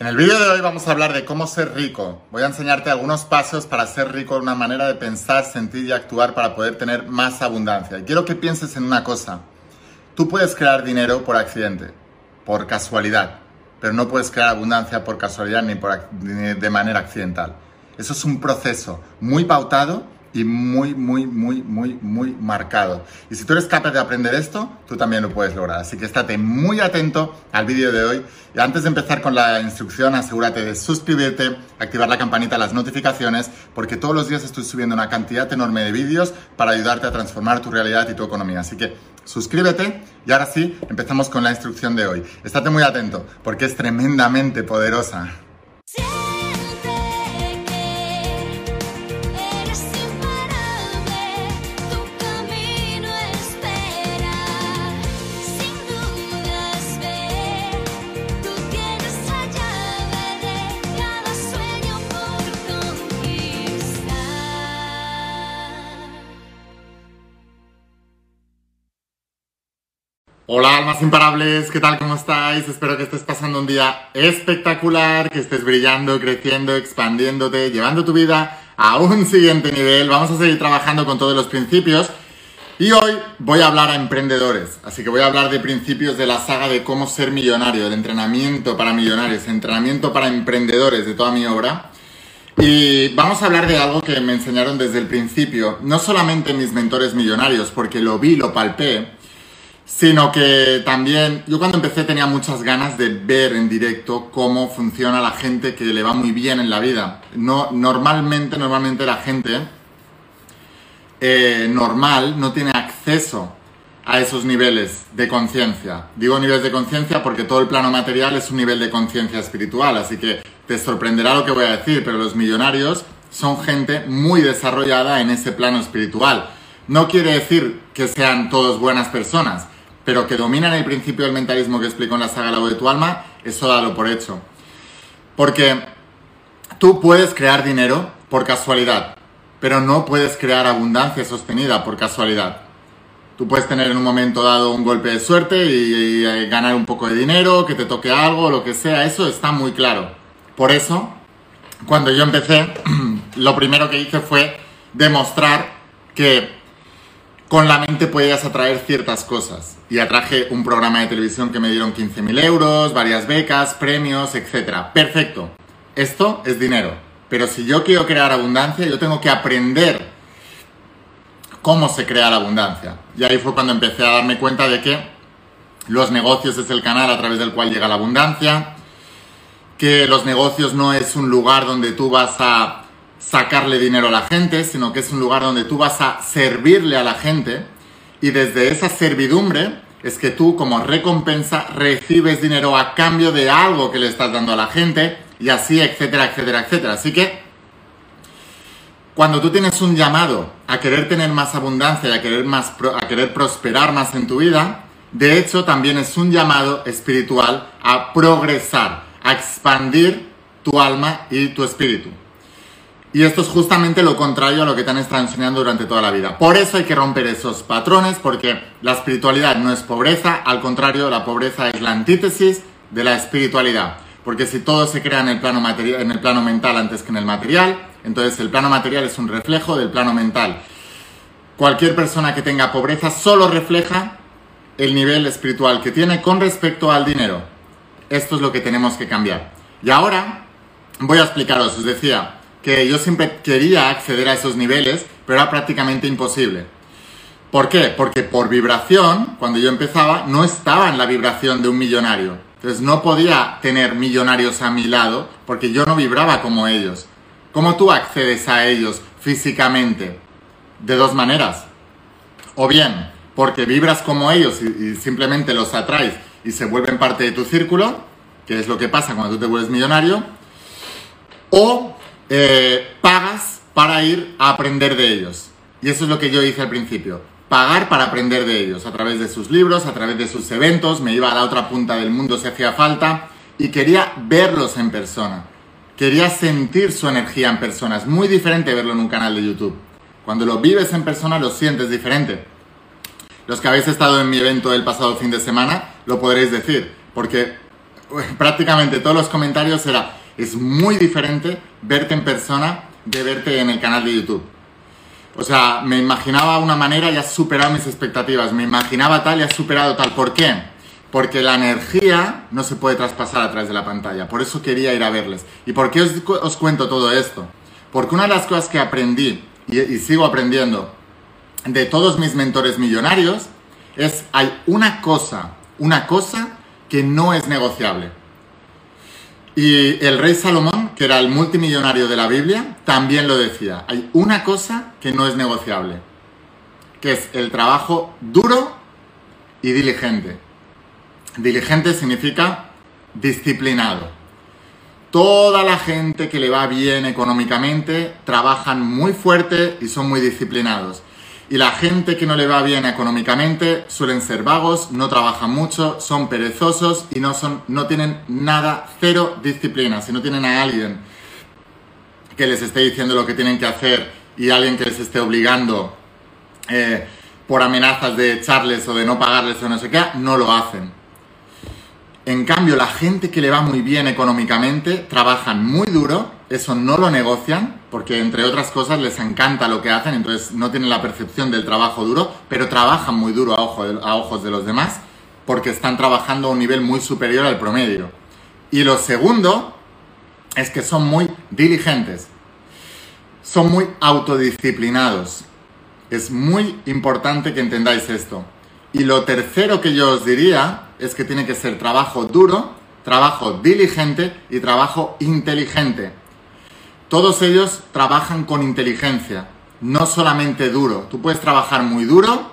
En el vídeo de hoy vamos a hablar de cómo ser rico. Voy a enseñarte algunos pasos para ser rico, una manera de pensar, sentir y actuar para poder tener más abundancia. Y quiero que pienses en una cosa. Tú puedes crear dinero por accidente, por casualidad, pero no puedes crear abundancia por casualidad ni, por, ni de manera accidental. Eso es un proceso muy pautado y muy, muy, muy, muy, muy marcado. Y si tú eres capaz de aprender esto, tú también lo puedes lograr. Así que estate muy atento al vídeo de hoy. Y antes de empezar con la instrucción, asegúrate de suscribirte, activar la campanita, las notificaciones, porque todos los días estoy subiendo una cantidad enorme de vídeos para ayudarte a transformar tu realidad y tu economía. Así que suscríbete y ahora sí, empezamos con la instrucción de hoy. Estate muy atento, porque es tremendamente poderosa. Hola almas imparables, ¿qué tal? ¿Cómo estáis? Espero que estés pasando un día espectacular, que estés brillando, creciendo, expandiéndote, llevando tu vida a un siguiente nivel. Vamos a seguir trabajando con todos los principios y hoy voy a hablar a emprendedores. Así que voy a hablar de principios de la saga de cómo ser millonario, de entrenamiento para millonarios, entrenamiento para emprendedores de toda mi obra. Y vamos a hablar de algo que me enseñaron desde el principio, no solamente mis mentores millonarios, porque lo vi, lo palpé, sino que también yo cuando empecé tenía muchas ganas de ver en directo cómo funciona la gente que le va muy bien en la vida. No, normalmente, normalmente la gente eh, normal no tiene acceso a esos niveles de conciencia. Digo niveles de conciencia porque todo el plano material es un nivel de conciencia espiritual, así que te sorprenderá lo que voy a decir, pero los millonarios son gente muy desarrollada en ese plano espiritual. No quiere decir que sean todos buenas personas, pero que dominan el principio del mentalismo que explico en la saga La voz de tu alma, eso dalo por hecho. Porque tú puedes crear dinero por casualidad, pero no puedes crear abundancia sostenida por casualidad. Tú puedes tener en un momento dado un golpe de suerte y, y, ganar un poco de dinero, que te toque algo, lo que sea, eso está muy claro. Por eso, cuando yo empecé, lo primero que hice fue demostrar que con la mente podías atraer ciertas cosas. Y atraje un programa de televisión que me dieron 15.000 euros, varias becas, premios, etc. Perfecto. Esto es dinero. Pero si yo quiero crear abundancia, yo tengo que aprender cómo se crea la abundancia. Y ahí fue cuando empecé a darme cuenta de que los negocios es el canal a través del cual llega la abundancia, que los negocios no es un lugar donde tú vas a sacarle dinero a la gente, sino que es un lugar donde tú vas a servirle a la gente y desde esa servidumbre es que tú como recompensa recibes dinero a cambio de algo que le estás dando a la gente y así, etcétera, etcétera, etcétera. Así que cuando tú tienes un llamado a querer tener más abundancia y a querer, más, a querer prosperar más en tu vida, de hecho también es un llamado espiritual a progresar, a expandir tu alma y tu espíritu. Y esto es justamente lo contrario a lo que te han estado enseñando durante toda la vida. Por eso hay que romper esos patrones, porque la espiritualidad no es pobreza, al contrario, la pobreza es la antítesis de la espiritualidad. Porque si todo se crea en el plano, material, en el plano mental antes que en el material, entonces el plano material es un reflejo del plano mental. Cualquier persona que tenga pobreza solo refleja el nivel espiritual que tiene con respecto al dinero. Esto es lo que tenemos que cambiar. Y ahora voy a explicaros, os decía, que yo siempre quería acceder a esos niveles, pero era prácticamente imposible. ¿Por qué? Porque por vibración, cuando yo empezaba, no estaba en la vibración de un millonario. Entonces no podía tener millonarios a mi lado porque yo no vibraba como ellos. ¿Cómo tú accedes a ellos físicamente? De dos maneras. O bien porque vibras como ellos y, simplemente los atraes y se vuelven parte de tu círculo, que es lo que pasa cuando tú te vuelves millonario. O eh, pagas para ir a aprender de ellos. Y eso es lo que yo hice al principio. Pagar para aprender de ellos, a través de sus libros, a través de sus eventos, me iba a la otra punta del mundo si hacía falta y quería verlos en persona. Quería sentir su energía en persona. Es muy diferente verlo en un canal de YouTube. Cuando lo vives en persona lo sientes diferente. Los que habéis estado en mi evento del pasado fin de semana lo podréis decir, porque prácticamente todos los comentarios era, es muy diferente verte en persona de verte en el canal de YouTube. O sea, me imaginaba una manera y has superado mis expectativas. Me imaginaba tal y has superado tal. ¿Por qué? Porque la energía no se puede traspasar a través de la pantalla. Por eso quería ir a verles. ¿Y por qué os, cuento todo esto? Porque una de las cosas que aprendí y, y sigo aprendiendo de todos mis mentores millonarios es hay una cosa, una cosa que no es negociable. Y el rey Salomón, que era el multimillonario de la Biblia, también lo decía. Hay una cosa que no es negociable, que es el trabajo duro y diligente. Diligente significa disciplinado. Toda la gente que le va bien económicamente trabajan muy fuerte y son muy disciplinados. Y la gente que no le va bien económicamente suelen ser vagos, no trabajan mucho, son perezosos y no, son, no tienen nada, cero disciplina. Si no tienen a alguien que les esté diciendo lo que tienen que hacer y alguien que les esté obligando eh, por amenazas de echarles o de no pagarles o no sé qué, no lo hacen. En cambio, la gente que le va muy bien económicamente trabajan muy duro, eso no lo negocian, porque entre otras cosas les encanta lo que hacen, entonces no tienen la percepción del trabajo duro, pero trabajan muy duro a, ojos de los demás, porque están trabajando a un nivel muy superior al promedio. Y lo segundo es que son muy diligentes, son muy autodisciplinados. Es muy importante que entendáis esto. Y lo tercero que yo os diría es que tiene que ser trabajo duro, trabajo diligente y trabajo inteligente. Todos ellos trabajan con inteligencia, no solamente duro. Tú puedes trabajar muy duro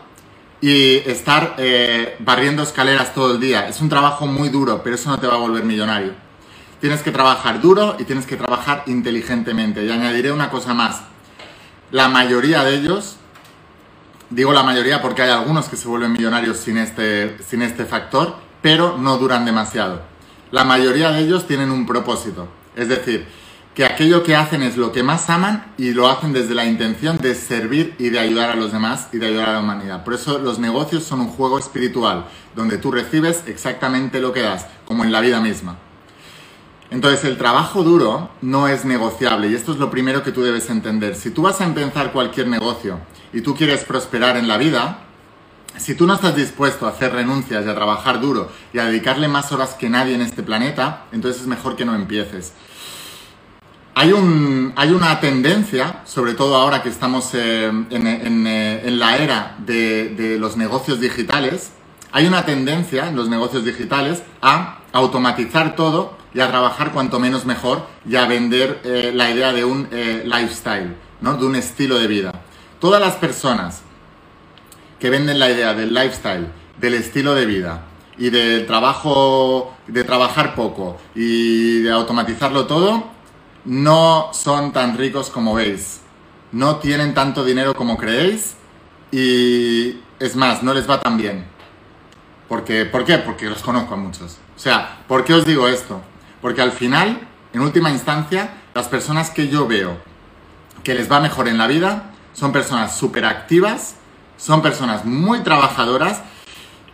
y estar eh, barriendo escaleras todo el día. Es un trabajo muy duro, pero eso no te va a volver millonario. Tienes que trabajar duro y tienes que trabajar inteligentemente. Y añadiré una cosa más. La mayoría de ellos Digo la mayoría porque hay algunos que se vuelven millonarios sin este, sin este factor, pero no duran demasiado. La mayoría de ellos tienen un propósito, es decir, que aquello que hacen es lo que más aman y lo hacen desde la intención de servir y de ayudar a los demás y de ayudar a la humanidad. Por eso los negocios son un juego espiritual, donde tú recibes exactamente lo que das, como en la vida misma. Entonces el trabajo duro no es negociable y esto es lo primero que tú debes entender. Si tú vas a empezar cualquier negocio y tú quieres prosperar en la vida, si tú no estás dispuesto a hacer renuncias y a trabajar duro y a dedicarle más horas que nadie en este planeta, entonces es mejor que no empieces. Hay, un, hay una tendencia, sobre todo ahora que estamos eh, eh, en, la era de, los negocios digitales, hay una tendencia en los negocios digitales a automatizar todo y a trabajar cuanto menos mejor y a vender eh, la idea de un lifestyle, ¿no? de un estilo de vida. Todas las personas que venden la idea del lifestyle, del estilo de vida y del trabajo, de trabajar poco y de automatizarlo todo, no son tan ricos como veis. No tienen tanto dinero como creéis y es más, no les va tan bien. Porque, ¿Por qué? Porque los conozco a muchos. O sea, ¿por qué os digo esto? Porque al final, en última instancia, las personas que yo veo que les va mejor en la vida son personas súper activas, son personas muy trabajadoras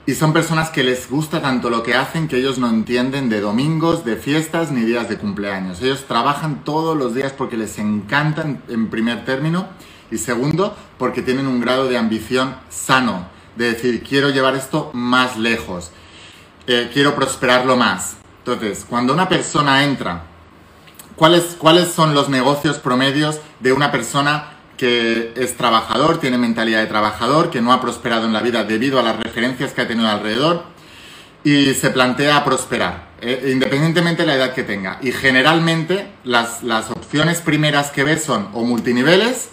y son personas que les gusta tanto lo que hacen que ellos no entienden de domingos, de fiestas ni días de cumpleaños. Ellos trabajan todos los días porque les encantan en primer término y segundo porque tienen un grado de ambición sano, de decir quiero llevar esto más lejos, eh, quiero prosperarlo más. Entonces, cuando una persona entra, ¿cuáles, ¿cuáles son los negocios promedios de una persona que es trabajador, tiene mentalidad de trabajador, que no ha prosperado en la vida debido a las referencias que ha tenido alrededor y se plantea prosperar, eh, independientemente de la edad que tenga. Y generalmente las, las opciones primeras que ve son o multiniveles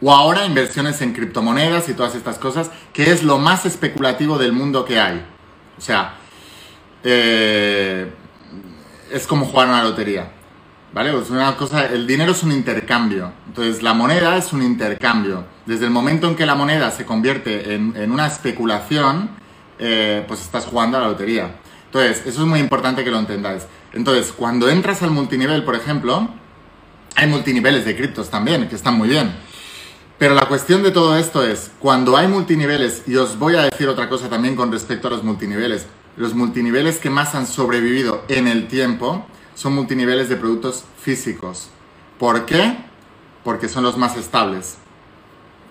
o ahora inversiones en criptomonedas y todas estas cosas, que es lo más especulativo del mundo que hay. O sea, eh, es como jugar una lotería. ¿Vale? Es una cosa, el dinero es un intercambio. Entonces, la moneda es un intercambio. Desde el momento en que la moneda se convierte en, una especulación, eh, pues estás jugando a la lotería. Entonces, eso es muy importante que lo entendáis. Entonces, cuando entras al multinivel, por ejemplo, hay multiniveles de criptos también, que están muy bien. Pero la cuestión de todo esto es, cuando hay multiniveles, y os voy a decir otra cosa también con respecto a los multiniveles, los multiniveles que más han sobrevivido en el tiempo son multiniveles de productos físicos. ¿Por qué? Porque son los más estables.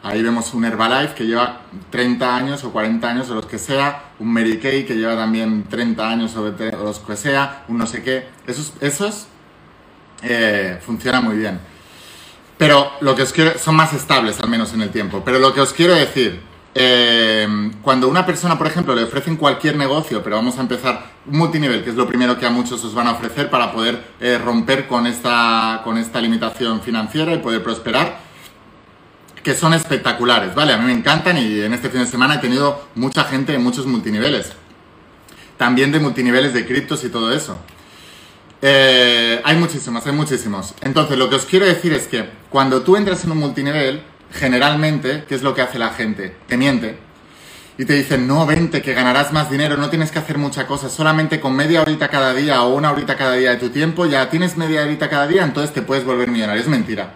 Ahí vemos un Herbalife que lleva 30 años o 40 años o los que sea, un Mary Kay que lleva también 30 años o los que sea, un no sé qué. Esos, esos eh, funcionan muy bien. Pero lo que os quiero, son más estables al menos en el tiempo. Pero lo que os quiero decir, eh, cuando una persona, por ejemplo, le ofrecen cualquier negocio, pero vamos a empezar multinivel, que es lo primero que a muchos os van a ofrecer para poder eh, romper con esta, con esta limitación financiera y poder prosperar, que son espectaculares, ¿vale? A mí me encantan y en este fin de semana he tenido mucha gente en muchos multiniveles. También de multiniveles de criptos y todo eso. Eh, hay muchísimos, hay muchísimos. Entonces, lo que os quiero decir es que cuando tú entras en un multinivel, generalmente, ¿qué es lo que hace la gente? Te miente. Y te dicen, no, vente, que ganarás más dinero, no tienes que hacer mucha cosa, solamente con media horita cada día o una horita cada día de tu tiempo, ya tienes media horita cada día, entonces te puedes volver millonario. Es mentira.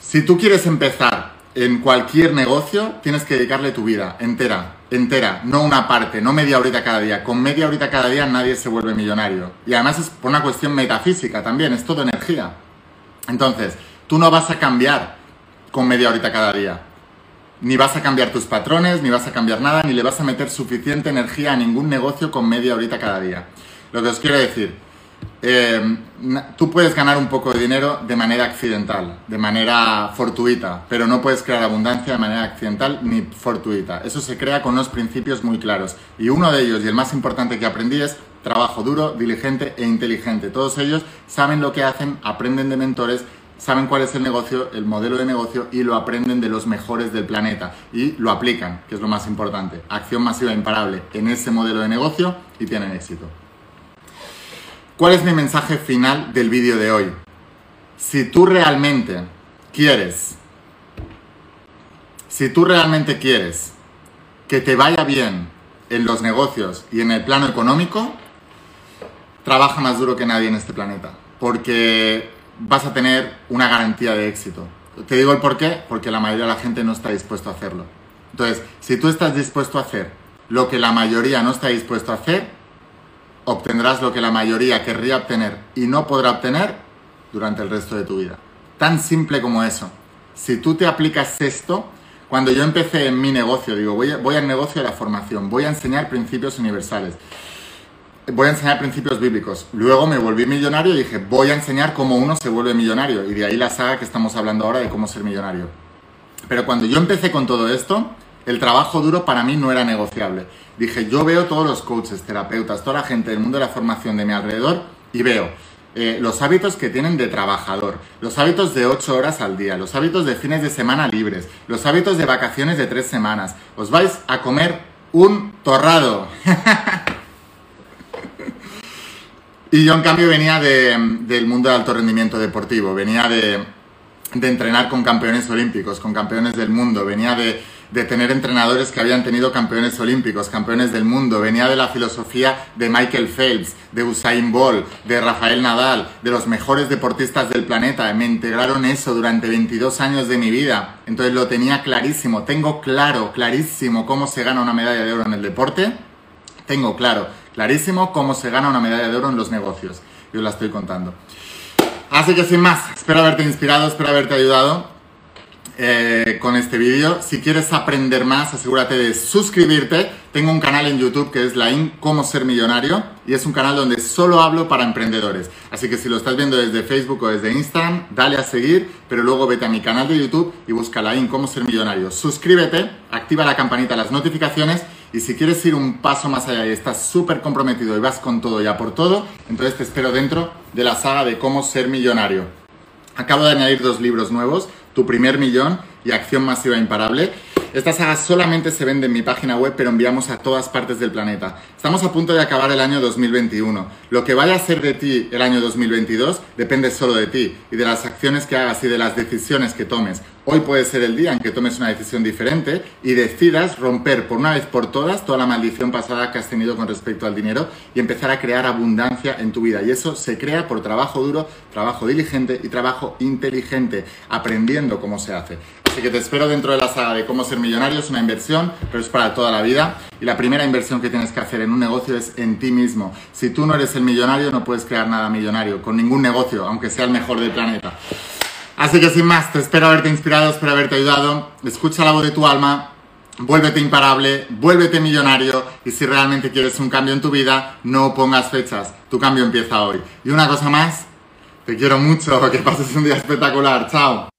Si tú quieres empezar en cualquier negocio, tienes que dedicarle tu vida entera, entera, no una parte, no media horita cada día. Con media horita cada día nadie se vuelve millonario. Y además es por una cuestión metafísica también, es todo energía. Entonces, tú no vas a cambiar con media horita cada día. Ni vas a cambiar tus patrones, ni vas a cambiar nada, ni le vas a meter suficiente energía a ningún negocio con media horita cada día. Lo que os quiero decir, eh, tú puedes ganar un poco de dinero de manera accidental, de manera fortuita, pero no puedes crear abundancia de manera accidental ni fortuita. Eso se crea con unos principios muy claros. Y uno de ellos, y el más importante que aprendí, es trabajo duro, diligente e inteligente. Todos ellos saben lo que hacen, aprenden de mentores, saben cuál es el negocio, el modelo de negocio y lo aprenden de los mejores del planeta y lo aplican, que es lo más importante. Acción masiva imparable en ese modelo de negocio y tienen éxito. ¿Cuál es mi mensaje final del vídeo de hoy? Si tú realmente quieres, si tú realmente quieres que te vaya bien en los negocios y en el plano económico, trabaja más duro que nadie en este planeta, porque vas a tener una garantía de éxito. Te digo el por qué, porque la mayoría de la gente no está dispuesto a hacerlo. Entonces, si tú estás dispuesto a hacer lo que la mayoría no está dispuesto a hacer, obtendrás lo que la mayoría querría obtener y no podrá obtener durante el resto de tu vida. Tan simple como eso. Si tú te aplicas esto, cuando yo empecé en mi negocio, digo, voy, voy al negocio de la formación, voy a enseñar principios universales, voy a enseñar principios bíblicos. Luego me volví millonario y dije, voy a enseñar cómo uno se vuelve millonario. Y de ahí la saga que estamos hablando ahora de cómo ser millonario. Pero cuando yo empecé con todo esto, el trabajo duro para mí no era negociable. Dije, yo veo todos los coaches, terapeutas, toda la gente del mundo de la formación de mi alrededor y veo eh, los hábitos que tienen de trabajador, los hábitos de 8 horas al día, los hábitos de fines de semana libres, los hábitos de vacaciones de 3 semanas. Os vais a comer un torrado. y yo en cambio venía del mundo de alto rendimiento deportivo, venía de, de entrenar con campeones olímpicos, con campeones del mundo, venía de de tener entrenadores que habían tenido campeones olímpicos, campeones del mundo, venía de la filosofía de Michael Phelps, de Usain Bolt, de Rafael Nadal, de los mejores deportistas del planeta. Me integraron eso durante 22 años de mi vida, entonces lo tenía clarísimo. Tengo claro, clarísimo cómo se gana una medalla de oro en el deporte. Tengo claro, clarísimo cómo se gana una medalla de oro en los negocios. Yo la estoy contando. Así que sin más, espero haberte inspirado, espero haberte ayudado. Eh, con este vídeo. Si quieres aprender más, asegúrate de suscribirte. Tengo un canal en YouTube que es la IN Cómo Ser Millonario y es un canal donde solo hablo para emprendedores. Así que si lo estás viendo desde Facebook o desde Instagram, dale a seguir, pero luego vete a mi canal de YouTube y busca la IN Cómo Ser Millonario. Suscríbete, activa la campanita, las notificaciones y si quieres ir un paso más allá y estás súper comprometido y vas con todo ya por todo, entonces te espero dentro de la saga de Cómo Ser Millonario. Acabo de añadir dos libros nuevos tu primer millón y acción masiva imparable. Esta saga solamente se vende en mi página web, pero enviamos a todas partes del planeta. Estamos a punto de acabar el año 2021. Lo que vaya a ser de ti el año 2022 depende solo de ti y de las acciones que hagas y de las decisiones que tomes. Hoy puede ser el día en que tomes una decisión diferente y decidas romper por una vez por todas toda la maldición pasada que has tenido con respecto al dinero y empezar a crear abundancia en tu vida. Y eso se crea por trabajo duro, trabajo diligente y trabajo inteligente, aprendiendo cómo se hace. Así que te espero dentro de la saga de cómo ser millonario. Es una inversión, pero es para toda la vida. Y la primera inversión que tienes que hacer en un negocio es en ti mismo. Si tú no eres el millonario, no puedes crear nada millonario con ningún negocio, aunque sea el mejor del planeta. Así que sin más, te espero haberte inspirado, espero haberte ayudado. Escucha la voz de tu alma, vuélvete imparable, vuélvete millonario y si realmente quieres un cambio en tu vida, no pongas fechas. Tu cambio empieza hoy. Y una cosa más, te quiero mucho, que pases un día espectacular. Chao.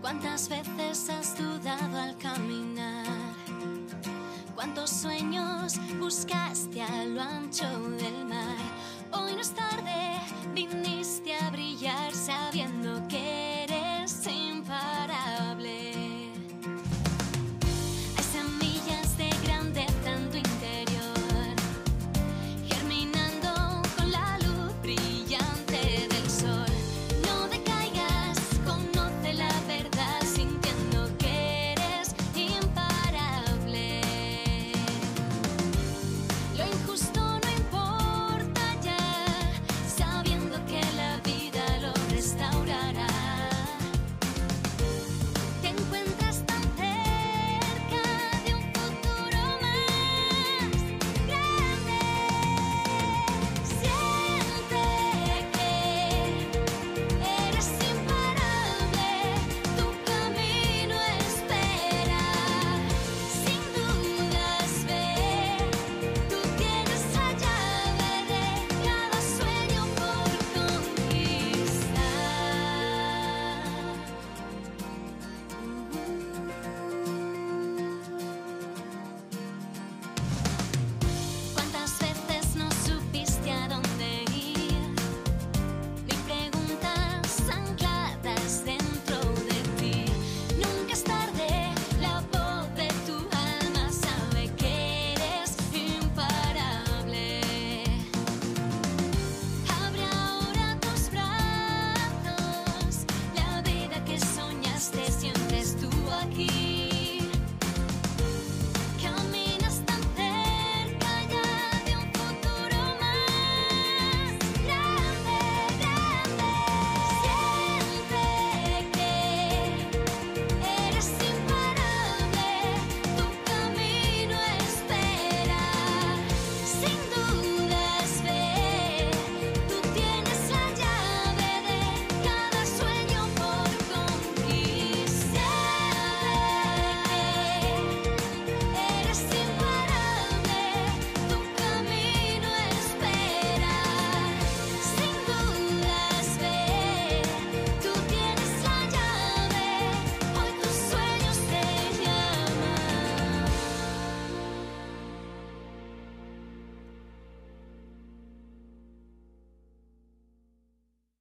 ¿Cuántas veces has dudado al caminar? ¿Cuántos sueños buscaste a lo ancho del mar? Hoy no es tarde,